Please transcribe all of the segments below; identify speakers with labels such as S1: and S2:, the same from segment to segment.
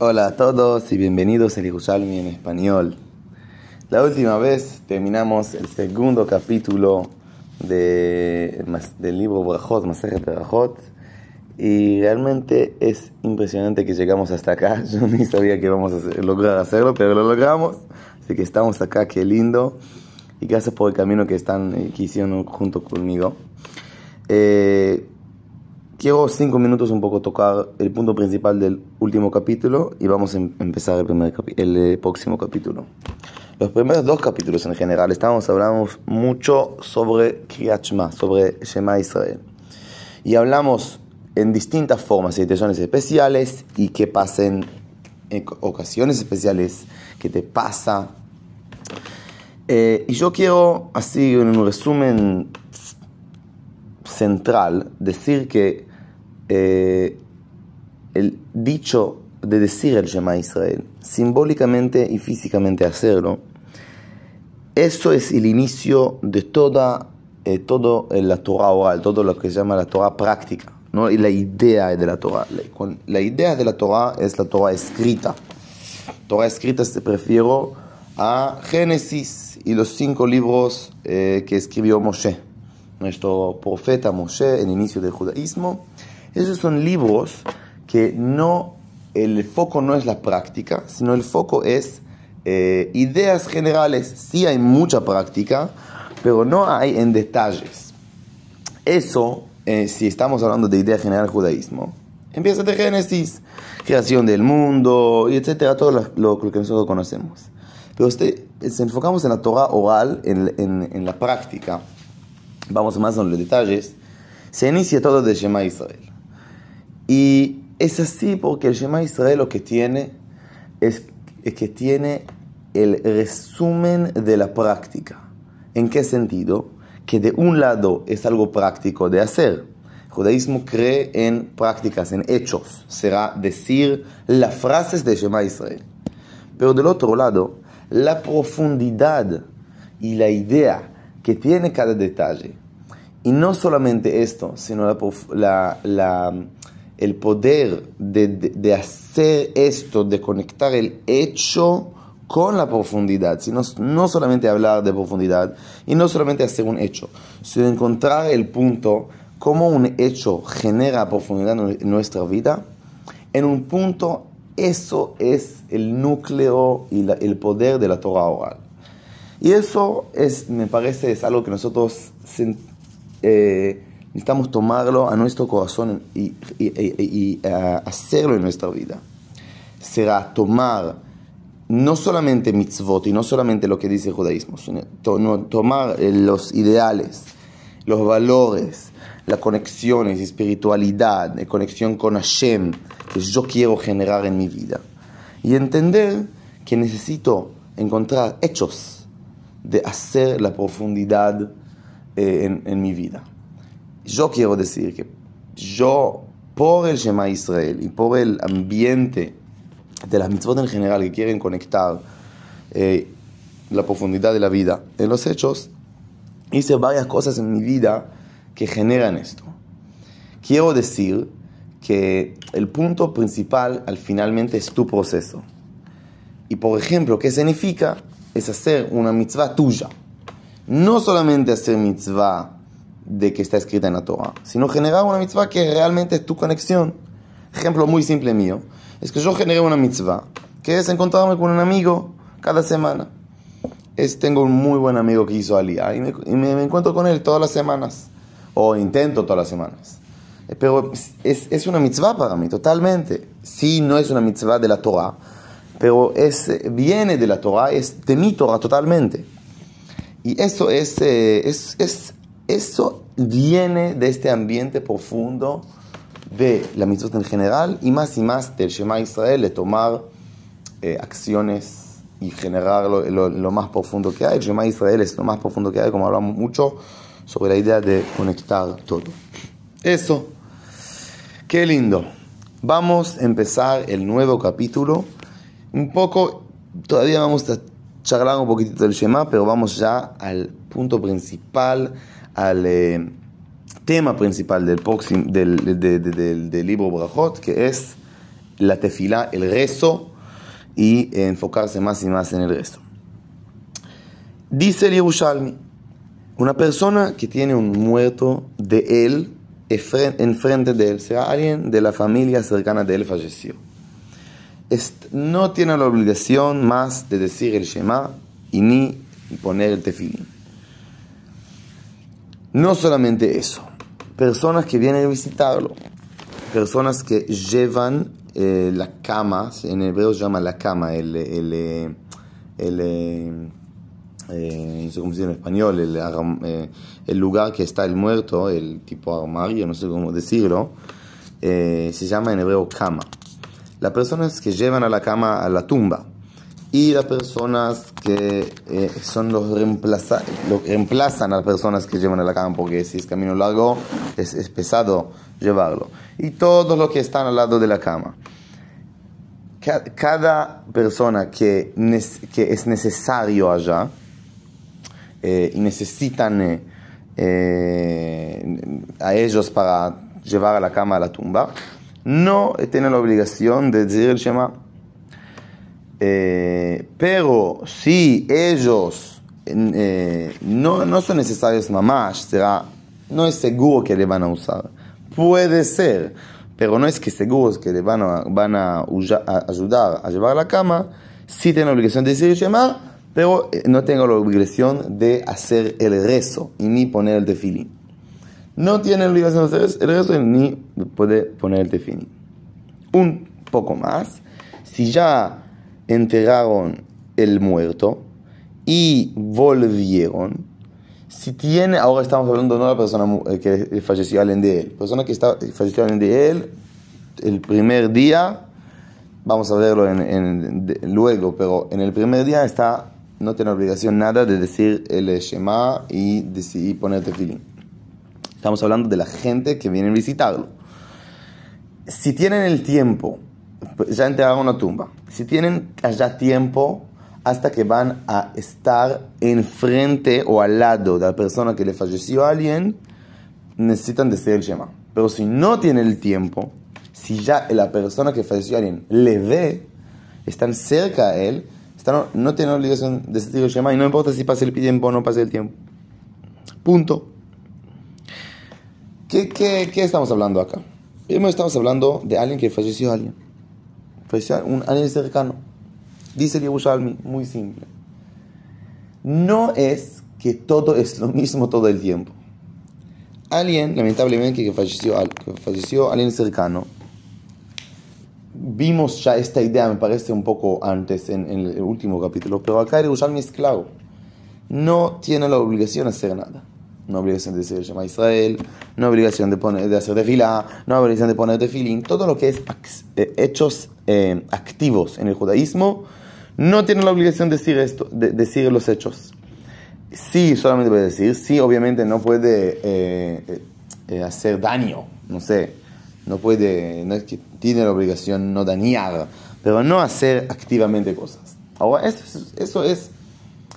S1: Hola a todos y bienvenidos a Jerusalén en español. La última vez terminamos el segundo capítulo de, del libro Brajot, Masajet Brajot, y realmente es impresionante que llegamos hasta acá. Yo ni sabía que íbamos a lograr hacerlo, pero lo logramos. Así que estamos acá, qué lindo. Y gracias por el camino que están eh, que hicieron junto conmigo. Eh, quiero cinco minutos un poco tocar el punto principal del último capítulo y vamos a em-, empezar el, primer el eh, próximo capítulo. Los primeros dos capítulos en general estábamos hablando mucho sobre Kriyat Shema, sobre Shema Israel. Y hablamos en distintas formas, situaciones especiales y que pasen en ocasiones especiales, que te pasa. Eh, y yo quiero, así en un resumen central, decir que eh, el dicho de decir el Shema Israel, simbólicamente y físicamente hacerlo, eso es el inicio de toda eh, todo la Torah oral, todo lo que se llama la Torah práctica. ¿no? Y la idea de la Torah. La, la idea de la Torah es la Torah escrita. Torah escrita se prefiero a Génesis y los cinco libros eh, que escribió Moshe, nuestro profeta Moshe, el inicio del judaísmo. Esos son libros que no, el foco no es la práctica, sino el foco es eh, ideas generales. Sí hay mucha práctica, pero no hay en detalles. Eso eh, si estamos hablando de idea general judaísmo, empieza de Génesis, creación del mundo, y etcétera, todo lo, que nosotros conocemos. Pero usted, si enfocamos en la Torah oral, en, en, la práctica, vamos más en los detalles, se inicia todo de Shema Israel. Y es así porque el Shema Israel lo que tiene es, es que tiene el resumen de la práctica. ¿En qué sentido? que de un lado es algo práctico de hacer. El judaísmo cree en prácticas, en hechos. Será decir las frases de Shema Israel. Pero del otro lado, la profundidad y la idea que tiene cada detalle. Y no solamente esto, sino el poder de, de hacer esto, de conectar el hecho con la profundidad, sino no solamente hablar de profundidad y no solamente hacer un hecho, sino encontrar el punto cómo un hecho genera profundidad en nuestra vida. En un punto, eso es el núcleo y el poder de la Torah oral. Y eso es, me parece, es algo que nosotros eh, necesitamos tomarlo a nuestro corazón y, y hacerlo en nuestra vida. Será tomar no solamente mitzvot y no solamente lo que dice el judaísmo, sino tomar eh, los ideales, los valores, las conexiones, espiritualidad, la conexión con Hashem que yo quiero generar en mi vida. Y entender que necesito encontrar hechos de hacer la profundidad eh, en, en, mi vida. Yo quiero decir que yo, por el Shema Israel y por el ambiente de las mitzvot en general que quieren conectar eh, la profundidad de la vida en los hechos, hice varias cosas en mi vida que generan esto. Quiero decir que el punto principal al finalmente es tu proceso. Y por ejemplo, ¿qué significa? Es hacer una mitzvah tuya. No solamente hacer mitzvah de que está escrita en la Torah, sino generar una mitzvah que realmente es tu conexión. Ejemplo muy simple mío es que yo generé una mitzvah, que es encontrarme con un amigo cada semana. Es, tengo un muy buen amigo que hizo Aliyah y, me, encuentro con él todas las semanas, o intento todas las semanas. Eh, pero es, es una mitzvah para mí, totalmente. Sí, no es una mitzvah de la Torah, pero es, viene de la Torah, es de mi Torah totalmente. Y eso, es, eh, es, es, eso viene de este ambiente profundo de la mitzvot en general y más y más del Shema Israel de tomar eh, acciones y generar lo, más profundo que hay. El Shema Israel es lo más profundo que hay, como hablamos mucho sobre la idea de conectar todo. Eso, qué lindo. Vamos a empezar el nuevo capítulo. Un poco, todavía vamos a charlar un poquitito del Shema, pero vamos ya al punto principal, al... Eh, tema principal del, libro Brajot, que es la tefila, el rezo, y enfocarse más y más en el rezo. Dice el Yerushalmi, una persona que tiene un muerto de él enfrente de él, sea alguien de la familia cercana de él falleció. no tiene la obligación más de decir el Shema y ni poner el tefilín. No solamente eso, personas que vienen a visitarlo, personas que llevan eh, la cama, en hebreo se llama la cama, el, el, el, el eh, no sé cómo se dice en español, el, eh, el, lugar que está el muerto, el tipo armario, no sé cómo decirlo, se llama en hebreo cama. Las personas que llevan a la cama a la tumba y las personas que son los, reemplaza, los que reemplazan a las personas que llevan la cama, porque si es camino largo es, es pesado llevarlo. Y todos los que están al lado de la cama. Cada persona que, que es necesario allá eh, y necesitan eh, eh, a ellos para llevar a la cama a la tumba, no tienen la obligación de decir el Shema. Pero si ellos no, no son necesarios mamás, será, no es seguro que le van a usar. Puede ser, pero no es que seguros que le van a, van a, ayudar a llevar a la cama, sí tienen la obligación de decir Shema, pero eh, no tengo la obligación de hacer el rezo y ni poner el tefilín. No tienen la obligación de hacer el rezo ni puede poner el tefilín. Un poco más, si ya enterraron el muerto y volvieron, si tiene, ahora estamos hablando de la persona eh, que falleció alguien de él, persona que está, falleció alguien de él, el primer día, vamos a verlo en, luego, pero en el primer día está, no tiene obligación nada de decir el Shema y, y poner tefilín. Estamos hablando de la gente que viene a visitarlo. Si tienen el tiempo, ya enterraron una tumba, si tienen allá tiempo, hasta que van a estar enfrente o al lado de la persona que le falleció a alguien, necesitan decir el Shema. Pero si no tienen el tiempo, si ya la persona que falleció a alguien le ve, están cerca a él, están, no tienen obligación de decir el Shema y no importa si pasa el tiempo o no pasa el tiempo. Punto. ¿Qué, qué, qué estamos hablando acá? Primero estamos hablando de alguien que falleció a alguien. Falleció un alguien cercano Dice el Yerushalmi, muy simple. No es que todo es lo mismo todo el tiempo. Alguien, lamentablemente, que falleció, que falleció alguien cercano, vimos ya esta idea, me parece un poco antes en, el último capítulo, pero acá el Yerushalmi es claro. No tiene la obligación de hacer nada. No obligación de decir Shema Israel, no obligación de, poner, de hacer tefilá, no obligación de poner tefilín. Todo lo que es eh, hechos eh, activos en el judaísmo no tiene la obligación de decir, esto, de, decir los hechos. Sí, solamente puede decir, sí, obviamente no puede eh, eh, hacer daño, no sé, no puede, no es que tiene la obligación no dañar, pero no hacer activamente cosas. Ahora, eso es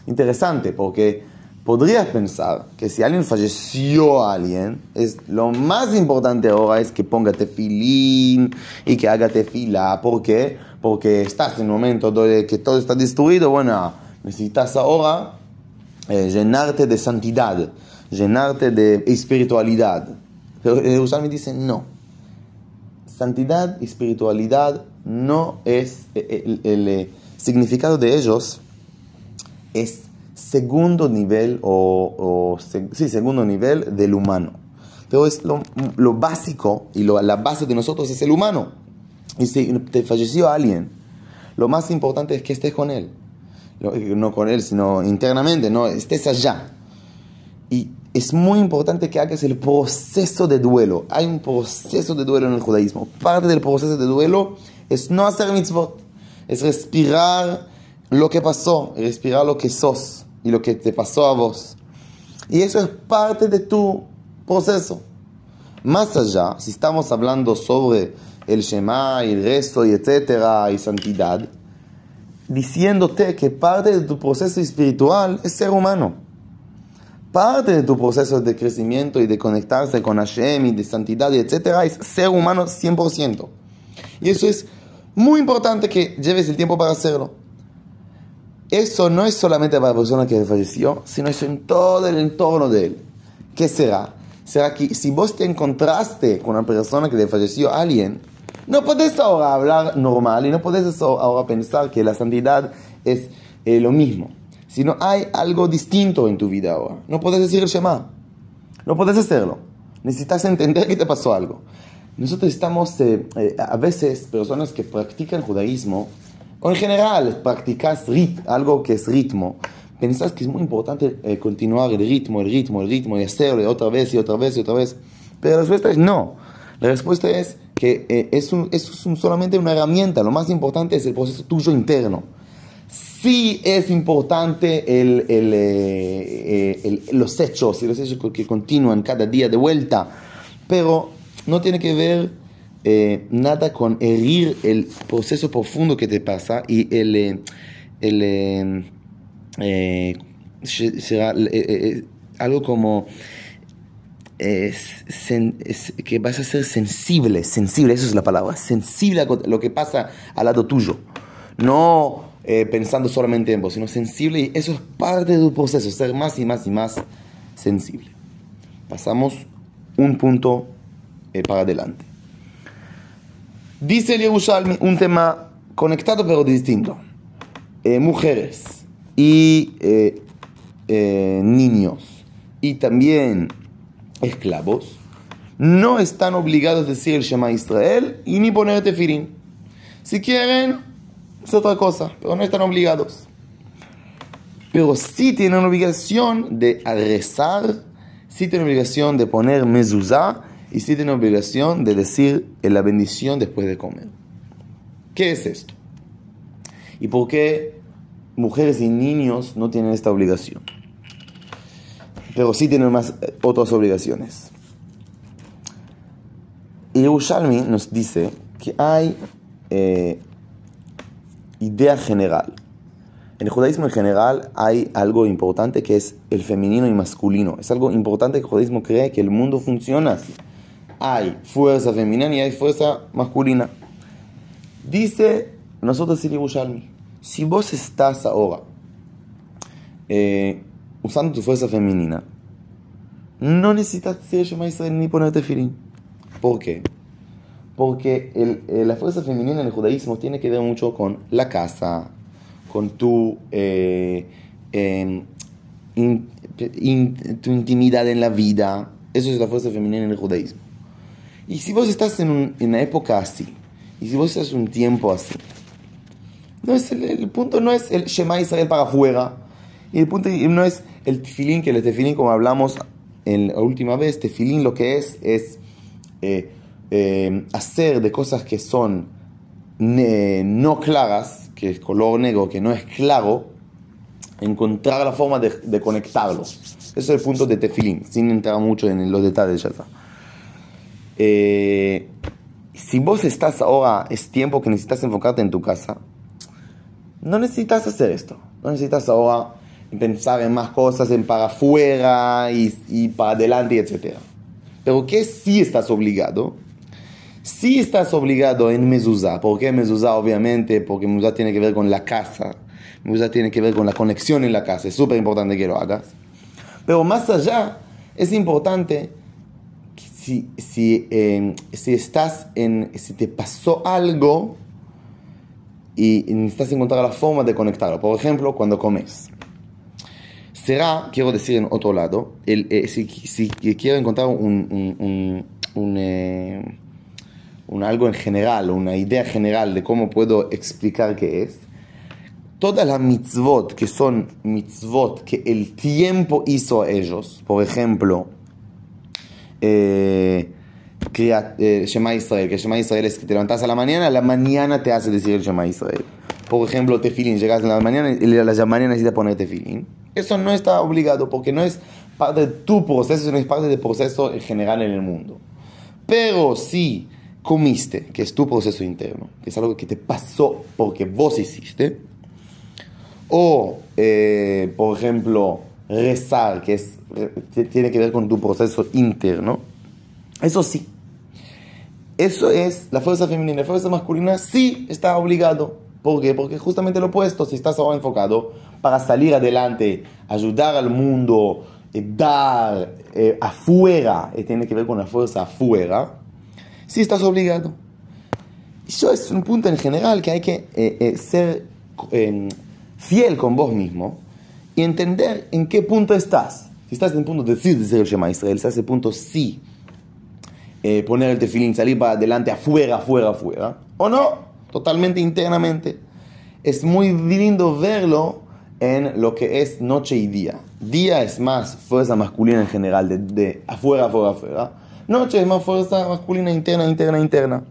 S1: interesante porque podrías pensar que si alguien falleció a alguien, es, lo más importante ahora es que ponga tefilín y que haga tefila. ¿Por qué? Porque estás en un momento donde que todo está destruido. Bueno, necesitas ahora eh, llenarte de santidad, llenarte de espiritualidad. Pero me dice no. Santidad y espiritualidad no es eh, el, el, el significado de ellos es segundo nivel o, sí, segundo nivel del humano. Pero es lo, lo básico y lo, la base de nosotros es el humano. Y si te falleció alguien, lo más importante es que estés con él. No con él, sino internamente, no estés allá. Y es muy importante que hagas el proceso de duelo. Hay un proceso de duelo en el judaísmo. Parte del proceso de duelo es no hacer mitzvot, es respirar lo que pasó, respirar lo que sos y lo que te pasó a vos. Y eso es parte de tu proceso. Más allá, si estamos hablando sobre el Shema el resto y etcétera y santidad, diciéndote que parte de tu proceso espiritual es ser humano. Parte de tu proceso de crecimiento y de conectarse con Hashem y de santidad y etcétera es ser humano 100%. Y eso es Muy importante que lleves el tiempo para hacerlo. Eso no es solamente para la persona que falleció, sino es en todo el entorno de él. ¿Qué será? Será que si vos te encontraste con una persona que le falleció a alguien, no podés ahora hablar normal y no podés ahora pensar que la santidad es eh, lo mismo, sino hay algo distinto en tu vida ahora. No podés decir el Shema, no podés hacerlo. Necesitas entender que te pasó algo. Nosotros estamos, eh, eh, a veces, personas que practican judaísmo, o en general practicas rit, algo que es ritmo, pensás que es muy importante continuar el ritmo, el ritmo, el ritmo, y hacerlo otra vez y otra vez y otra vez. Pero la respuesta es no. La respuesta es que eh, es, es solamente una herramienta, lo más importante es el proceso tuyo interno. Sí es importante el, eh, el, los hechos y los hechos que continúan cada día de vuelta, pero no tiene que ver eh, nada con herir el proceso profundo que te pasa y el, el será algo como que vas a ser sensible, sensible, esa es la palabra, sensible a lo que pasa al lado tuyo. No eh, pensando solamente en vos, sino sensible y eso es parte de tu proceso, ser más y más y más sensible. Pasamos un punto eh, para adelante. Dice el Yerushalmi un tema conectado pero distinto. Eh, mujeres y niños y también esclavos no están obligados a decir el Shema Israel y ni poner tefirín. Si quieren, es otra cosa, pero no están obligados. Pero sí tienen obligación de rezar, sí tienen obligación de poner mezuzá y sí tienen obligación de decir la bendición después de comer. ¿Qué es esto? ¿Y por qué mujeres y niños no tienen esta obligación? pero sí tienen más eh, otras obligaciones. Y Yerushalmi nos dice que hay eh, idea general. En el judaísmo en general hay algo importante que es el femenino y masculino. Es algo importante que el judaísmo cree que el mundo funciona así. Hay fuerza femenina y hay fuerza masculina. Dice nosotros Yerushalmi, si vos estás ahora eh, usando tu fuerza femenina, no necesitas decir Shema Israel ni ponerte filín. ¿Por qué? Porque el, la fuerza femenina en el judaísmo tiene que ver mucho con la casa, con tu, eh, em, tu intimidad en la vida. Eso es la fuerza femenina en el judaísmo. Y si vos estás en, una época así, y si vos estás un tiempo así, no es el, punto no es el Shema Israel para afuera, y el punto no es el tefilín, que el tefilín, como hablamos en la última vez, tefilín lo que es es eh, eh, hacer de cosas que son no claras, que es color negro, que no es claro, encontrar la forma de, de. Ese es el punto de tefilín, sin entrar mucho en los detalles ya está. Eh, si vos estás ahora, es tiempo que necesitas enfocarte en tu casa, no necesitas hacer esto. No necesitas ahora pensar en más cosas, en para afuera y, y para adelante, etc. Pero que sí estás obligado, sí estás obligado en mezuzá. ¿Por qué mezuzá? Obviamente, porque mezuzá tiene que ver con la casa. Mezuzá tiene que ver con la conexión en la casa. Es súper importante que lo hagas. Pero más allá, es importante si, em, si estás en, si te pasó algo y necesitas encontrar la forma de conectarlo. Por ejemplo, cuando comes será, quiero decir en otro lado, el, eh, si, si, quiero encontrar un, un, eh, un, algo en general, una idea general de cómo puedo explicar qué es, todas las mitzvot que son mitzvot que el tiempo hizo a ellos, por ejemplo, eh, eh, Shema Israel, que Shema Israel es que te levantas a la mañana, a la mañana te hace decir el Shema Israel. Por ejemplo, tefilín, llegas a la mañana y a la mañana necesitas poner tefilín. Eso no está obligado porque no es parte de tu proceso, sino es parte del proceso en general en el mundo. Pero si comiste, que es tu proceso interno, que es algo que te pasó porque vos hiciste, o, eh, por ejemplo, rezar, que tiene que ver con tu proceso interno, eso sí. Eso es la fuerza femenina. La fuerza masculina sí está obligado. ¿Por qué? Porque justamente lo opuesto, si estás ahora enfocado para salir adelante, ayudar al mundo, eh, dar eh, afuera, eh, tiene que ver con la fuerza afuera, sí estás obligado. Eso es un punto en general que hay que ser em, fiel con vos mismo y entender en qué punto estás. Si estás en el punto de decir de ser el Shema Israel, estás en el punto sí, poner el tefilín, salir para adelante, afuera, afuera, afuera, o no, totalmente internamente. Es muy lindo verlo en lo que es noche y día. Día es más fuerza masculina en general, de, afuera, afuera, afuera. Noche es más fuerza masculina interna, interna, interna.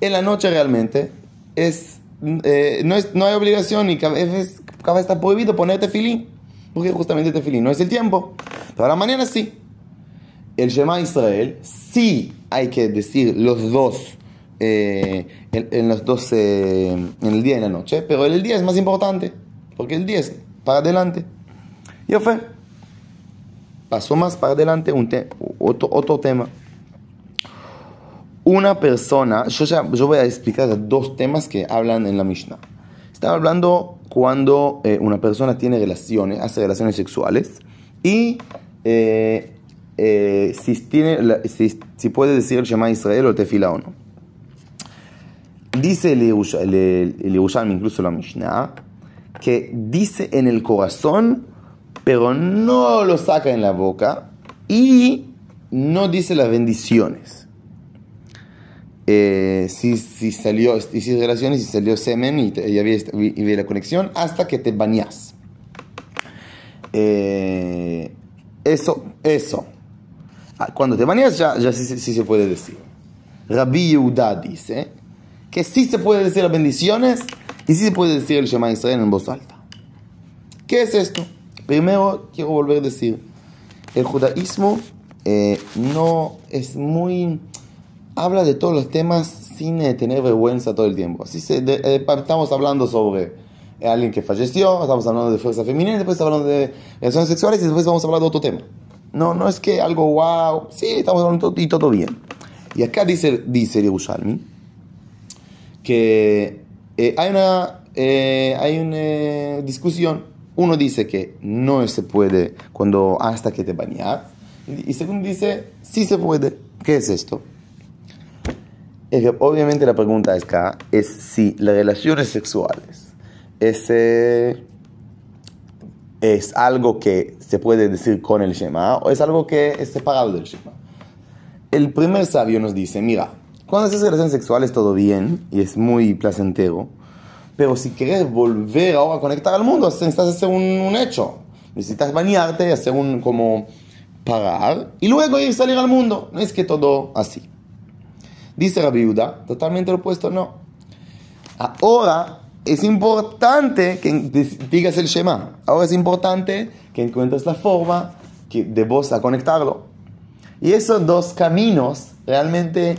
S1: En la noche realmente es, eh, no, es, no hay obligación y cada vez, cada está prohibido ponerte filín, porque justamente este filín no es el tiempo. Pero la mañana sí. El Shema Israel sí hay que decir los dos eh, en, los dos eh, en el día y en la noche, pero el día es más importante. Porque el 10 para adelante. Yo fue. Pasó más para adelante un otro, otro tema. Una persona, yo, ya, yo voy a explicar dos temas que hablan en la Mishnah. Estaba hablando cuando eh, una persona tiene relaciones, hace relaciones sexuales y eh, eh, si, tiene, si, si, puede decir el Shema Israel o Tefila o no. Dice el, el, el incluso la Mishnah, que dice en el corazón, pero no lo saca en la boca y no dice las bendiciones. Eh, si, si, salió, hiciste relaciones y salió semen y, y había, y la conexión hasta que te bañas. Eh, eso, eso. Ah, cuando te bañas ya, ya sí, sí, se puede decir. Rabbi Yehuda dice que sí se puede decir las bendiciones y si se puede decir el Shema Israel en voz alta. ¿Qué es esto? Primero quiero volver a decir, el judaísmo eh, no es muy... habla de todos los temas sin eh, tener vergüenza todo el tiempo. Así se, eh, estamos hablando sobre alguien que falleció, estamos hablando de fuerza femenina, después estamos hablando de relaciones sexuales y después vamos a hablar de otro tema. No, no es que algo wow, sí, estamos hablando y todo bien. Y acá dice, dice Yerushalmi que eh, hay una, eh, hay una discusión. Uno dice que no se puede cuando hasta que te bañas. Y, segundo dice, sí se puede. ¿Qué es esto? Obviamente la pregunta acá es si las relaciones sexuales es, es algo que se puede decir con el Shema o es algo que es separado del Shema. El primer sabio nos dice, mira, cuando haces relaciones sexuales todo bien y es muy placentero, pero si quieres volver ahora a conectar al mundo, necesitas hacer un, un hecho. Necesitas bañarte, hacer un como parar y luego ir salir al mundo. No es que todo así. Dice la viuda, totalmente lo opuesto, no. Ahora es importante que digas el Shema. Ahora es importante que encuentres la forma de vos a conectarlo. Y esos dos caminos realmente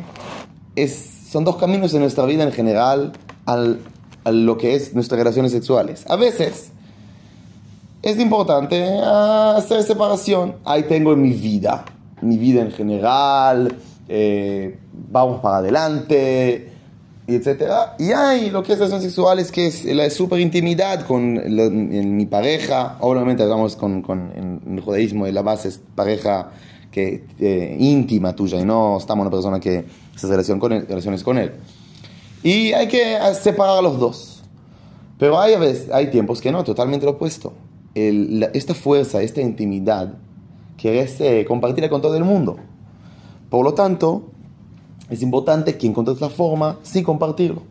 S1: son dos caminos en nuestra vida en general al, a lo que es nuestras relaciones sexuales. A veces es importante hacer separación. Ahí tengo en mi vida, mi vida en general, eh, vamos para adelante, etc. Y hay lo que es relaciones sexuales, que es la super intimidad con mi pareja. Obviamente hablamos con, con el judaísmo, la base es pareja que, eh, íntima tuya y no estamos una persona que se relaciona con él, relaciones con él. Y hay que separar a los dos. Pero hay, veces, hay tiempos que no, totalmente lo opuesto. esta fuerza, esta intimidad, quieres eh, compartirla con todo el mundo. Por lo tanto, es importante que encontres la forma sin compartirlo.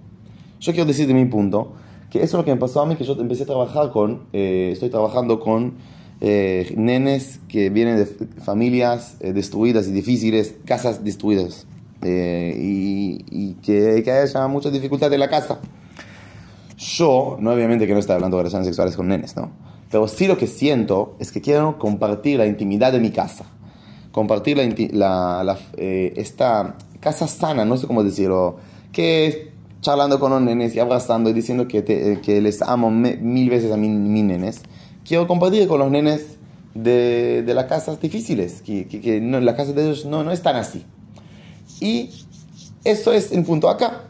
S1: Yo quiero decir de mi punto que eso es lo que me pasó a mí, que yo empecé a trabajar con, eh, estoy trabajando con eh, nenes que vienen de familias eh, destruidas y difíciles, casas destruidas, eh, y, que, que, haya mucha dificultad en la casa. Yo, no obviamente que no estoy hablando de relaciones sexuales con nenes, ¿no? Pero sí lo que siento es que quiero compartir la intimidad de mi casa. Compartir la, la, esta casa sana, no sé cómo decirlo, que charlando con los nenes y abrazando y diciendo que, que les amo mil veces a mis nenes quiero compartir con los nenes de, de las casas difíciles, que, que, no, las casas de ellos no, no están así. Y Eso es en punto acá.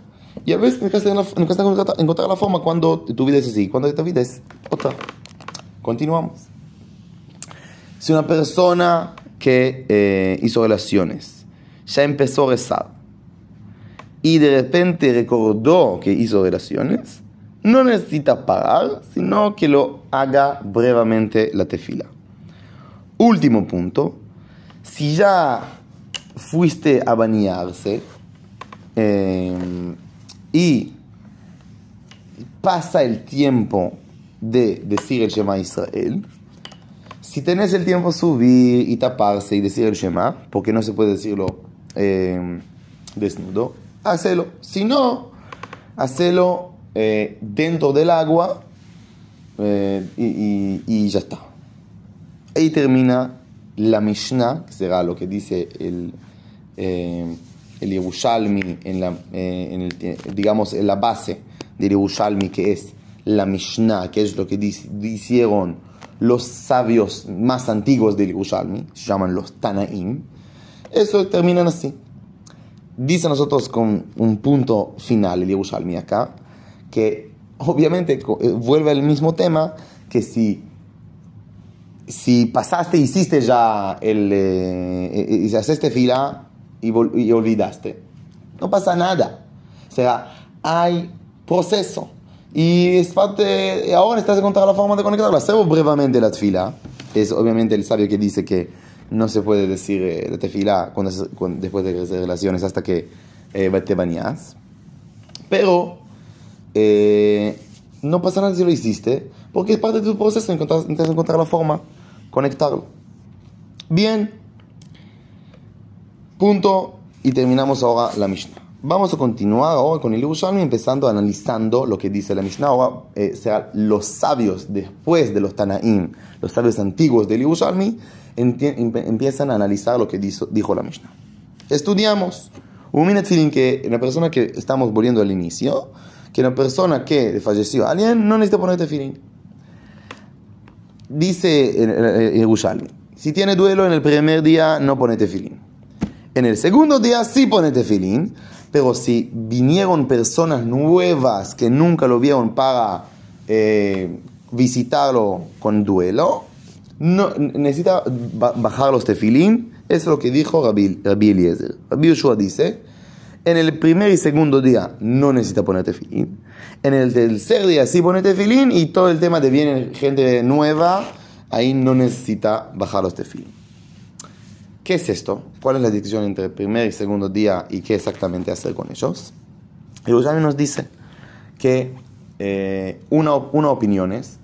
S1: Y a veces necesitas encontrar la forma cuando tu vida es así, cuando tu vida es otra. Continuamos. Si una persona que eh, hizo relaciones ya empezó a rezar. Y de repente recordó que hizo relaciones, no necesita parar, sino que lo haga brevemente la tefila. Último punto, si ya fuiste a bañarse eh, y pasa el tiempo de decir el Shema Israel, si tenés el tiempo subir y taparse y decir el Shema, porque no se puede decirlo eh, desnudo, hacelo. Si no, hacelo eh, dentro del agua y ya está. Ahí termina la Mishnah, que será lo que dice el, eh, el Yerushalmi, en la, eh, en el, digamos, en la base del Yerushalmi, que es la Mishnah, que es lo que dijeron los sabios más antiguos del Yerushalmi, se llaman los Tanaim. Eso terminan así. Dice nosotros con un punto final el Yerushalmi acá, que obviamente eh, vuelve al mismo tema, que si si pasaste, hiciste ya el, eh, y hiciste fila y, y, olvidaste, no pasa nada. O sea, hay proceso. Y es parte, ahora estás encontrando la forma de conectarlo. Hacemos brevemente la fila. Es obviamente el sabio que dice que no se puede decir eh, la cuando, después de relaciones hasta que eh, te bañas. Pero eh, no pasa nada si lo hiciste, porque es parte de tu proceso, encontrar, encontrar la forma conectarlo. Bien. Punto. Y terminamos ahora la Mishnah. Vamos a continuar ahora con el Yerushalmi, empezando analizando lo que dice la Mishnah. Ahora eh, serán los sabios después de los Tanaim, los sabios antiguos del Yerushalmi, empiezan a analizar lo que dijo, dijo la Mishnah. Estudiamos. Un feeling que una persona que estamos volviendo al inicio, que una persona que falleció alguien no necesita poner tefilín. Dice Yerushalmi, si tiene duelo en el primer día no pone tefilín. En el segundo día sí pone tefilín, pero si vinieron personas nuevas que nunca lo vieron para eh, visitarlo con duelo, no, necesita bajar los tefilín. Es lo que dijo Rabbi, Rabbi Eliezer. Rabbi Yoshua dice, en el primer y segundo día no necesita poner tefilín. En el tercer día sí pone tefilín y todo el tema de viene gente nueva, ahí no necesita bajar los tefilín. ¿Qué es esto? ¿Cuál es la distinción entre el primer y segundo día y qué exactamente hacer con ellos? Jerusalén nos dice que eh, una, una opinión es,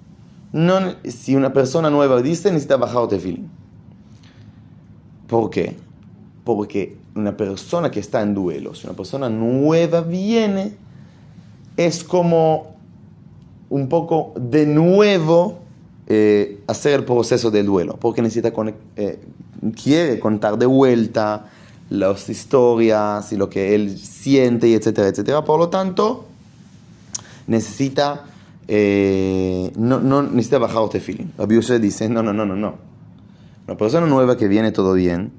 S1: no, si una persona nueva dice, necesita bajar tefilín. ¿Por qué? Porque una persona que está en duelo, si una persona nueva viene, es como un poco de nuevo eh, hacer el proceso del duelo, porque necesita eh, quiere contar de vuelta las historias y lo que él siente, etcétera, etcétera. Por lo tanto, necesita, eh, no, no, necesita bajar este feeling. Rabbi dice, no, no, no, no, no. Una persona nueva que viene todo bien,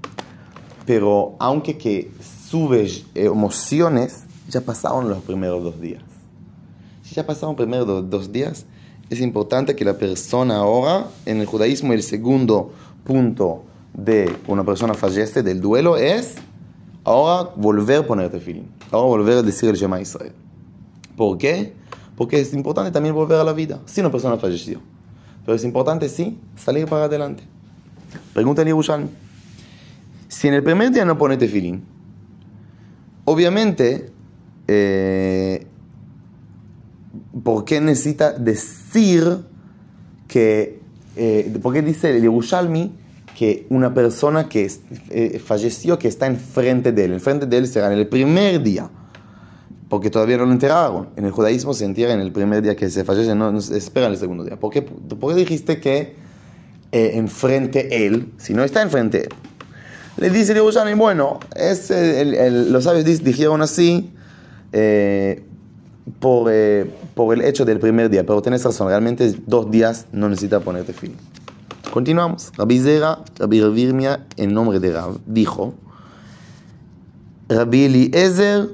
S1: pero aunque que sube emociones, ya pasaron los primeros dos días. Si ya pasaron los primeros dos días, es importante que la persona ahora, en el judaísmo, el segundo punto de una persona fallece del duelo es ahora volver a poner tefilín, ahora volver a decir el Shema Israel. ¿Por qué? Porque es importante también volver a la vida, si una persona falleció. Pero es importante, sí, salir para adelante. Pregunta en Yerushalmi. Si en el primer día no pone tefilín, obviamente, eh, ¿por qué necesita decir que, eh, por qué dice el Yerushalmi que una persona que eh, falleció, que está enfrente de él, enfrente de él será en el primer día, porque todavía no lo enterraron. En el judaísmo se entierra en el primer día que se fallece, no, se espera el segundo día. ¿Por qué, por qué dijiste que enfrente él, si no está enfrente él? Le dice Yerushalmi, bueno, es los sabios dijeron así eh, por, eh, por el hecho del primer día, pero tienes razón, realmente dos días no necesita ponerte fin. Continuamos. Rabbi Zera, Rabbi Virmia, en nombre de Rab, dijo Rabbi Eliezer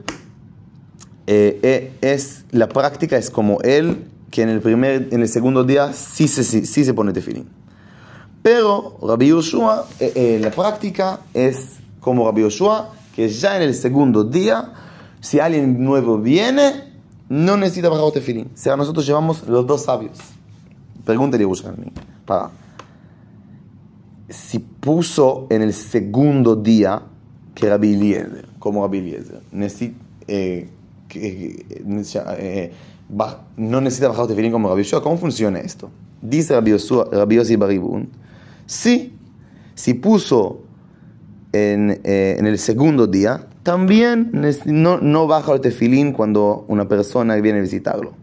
S1: eh, eh, es, la práctica es como él, que en el, primer, en el segundo día sí se, sí, sí se pone tefilín. Pero Rabbi Yoshua, eh, eh, la práctica es como Rabbi Yoshua, que ya en el segundo día, si alguien nuevo viene, no necesita bajar tefilín. O sea, nosotros llevamos los dos sabios. Pregúntale a. Para. Si puso en el segundo día que Rabbi Eliezer, como Rabbi Eliezer, eh, que, eh, ba- no necesita bajar tefilín como Rabbi Yoshua, ¿cómo funciona esto? Dice Rabbi, Yossi Baribun, sí, si puso en, eh, en el segundo día, también no, no baja el tefilín cuando una persona viene a visitarlo.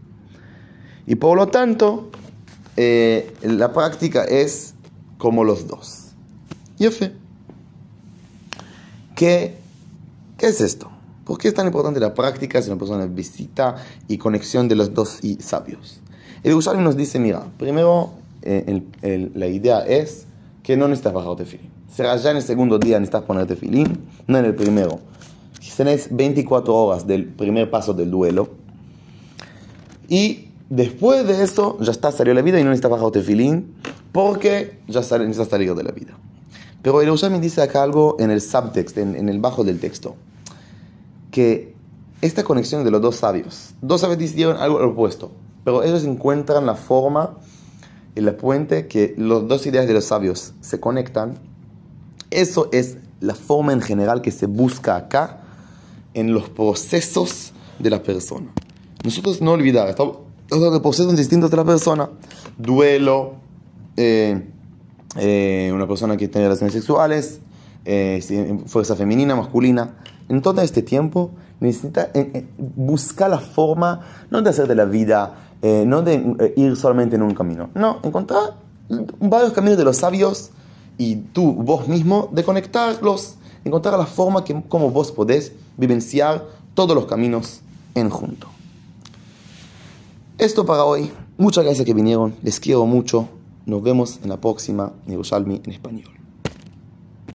S1: Y por lo tanto, eh, la práctica es como los dos. Y fe. ¿Qué, ¿Qué es esto? ¿Por qué es tan importante la práctica si una persona visita y conexión de los dos y sabios? El Yerushalmi nos dice, mira, primero eh, el- el- la idea es que no necesitas bajar tefilín. Será ya en el segundo día necesitas poner tefilín, no en el primero. Si tenés 24 horas del primer paso del duelo, y después de eso ya está, salió la vida y no necesitas bajar tefilín, porque ya sale- necesitas salir de la vida. Pero el Yerushalmi dice acá algo en el subtext, en, en el bajo del texto, que esta conexión de los dos sabios, dos sabios decidieron algo opuesto, pero ellos encuentran la forma, en la puente, que las dos ideas de los sabios se conectan. Eso es la forma en general que se busca acá en los procesos de la persona. Nosotros no olvidar, estamos hablando de procesos distintos de la persona. Duelo, eh, eh, una persona que tiene relaciones sexuales, eh, fuerza femenina, masculina. En todo este tiempo necesita eh, eh, buscar la forma, no de hacer de la vida, eh, no de ir solamente en un camino, no, encontrar varios caminos de los sabios y tú, vos mismo, de conectarlos, encontrar la forma que, como vos podés vivenciar todos los caminos en junto. Esto para hoy. Muchas gracias que vinieron. Les quiero mucho. Nos vemos en la próxima Yerushalmi en español.